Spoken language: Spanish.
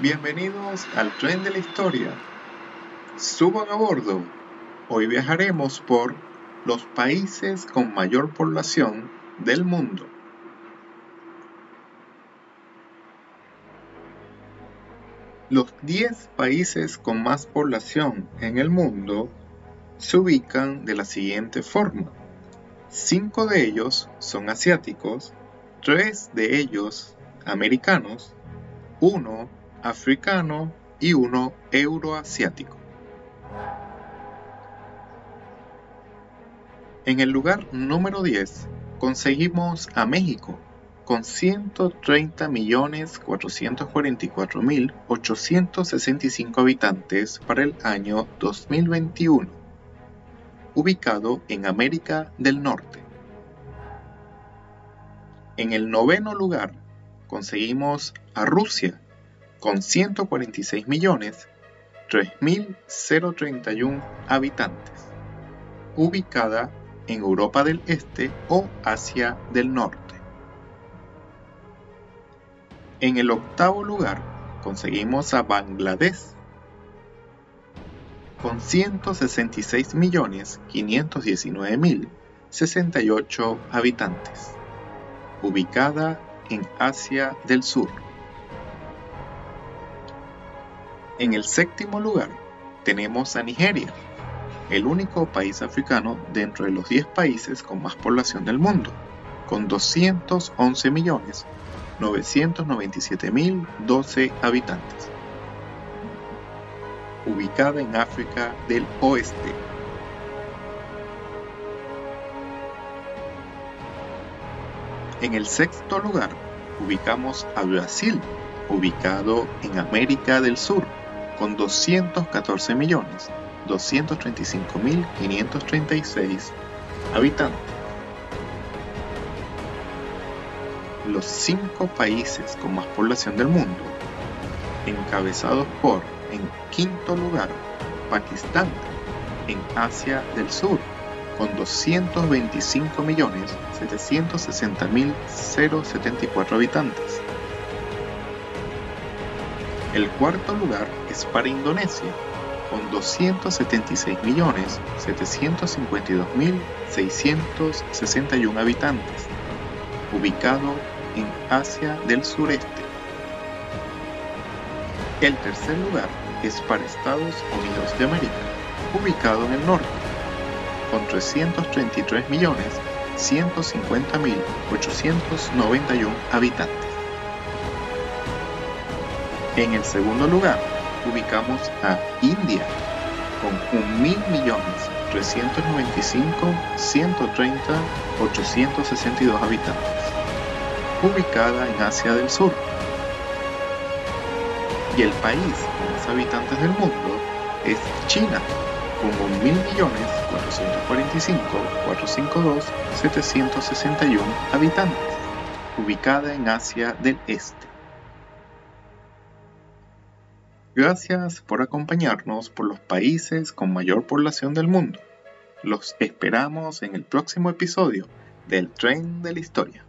Bienvenidos al tren de la historia. Suban a bordo. Hoy viajaremos por los países con mayor población del mundo. Los 10 países con más población en el mundo se ubican de la siguiente forma. 5 de ellos son asiáticos, 3 de ellos americanos, 1 africano y 1 euroasiático. En el lugar número 10 conseguimos a México con 130.444.865 habitantes para el año 2021, ubicado en América del Norte. En el noveno lugar conseguimos a Rusia con 146.3.031 habitantes, ubicada en Europa del Este o Asia del Norte. En el octavo lugar conseguimos a Bangladesh con 166.519.068 habitantes, ubicada en Asia del Sur. En el séptimo lugar tenemos a Nigeria, el único país africano dentro de los 10 países con más población del mundo, con 211 millones 997.012 habitantes. Ubicada en África del Oeste. En el sexto lugar ubicamos a Brasil, ubicado en América del Sur, con 214.235.536 habitantes. los cinco países con más población del mundo, encabezados por, en quinto lugar, Pakistán, en Asia del Sur, con 225.760.074 habitantes. El cuarto lugar es para Indonesia, con 276.752.661 habitantes, ubicado en Asia del Sureste. El tercer lugar es para Estados Unidos de América, ubicado en el norte, con 333.150.891 habitantes. En el segundo lugar, ubicamos a India, con 1.395.130.862 habitantes ubicada en Asia del Sur. Y el país con más habitantes del mundo es China, con 1.445.452.761 habitantes, ubicada en Asia del Este. Gracias por acompañarnos por los países con mayor población del mundo. Los esperamos en el próximo episodio del Tren de la Historia.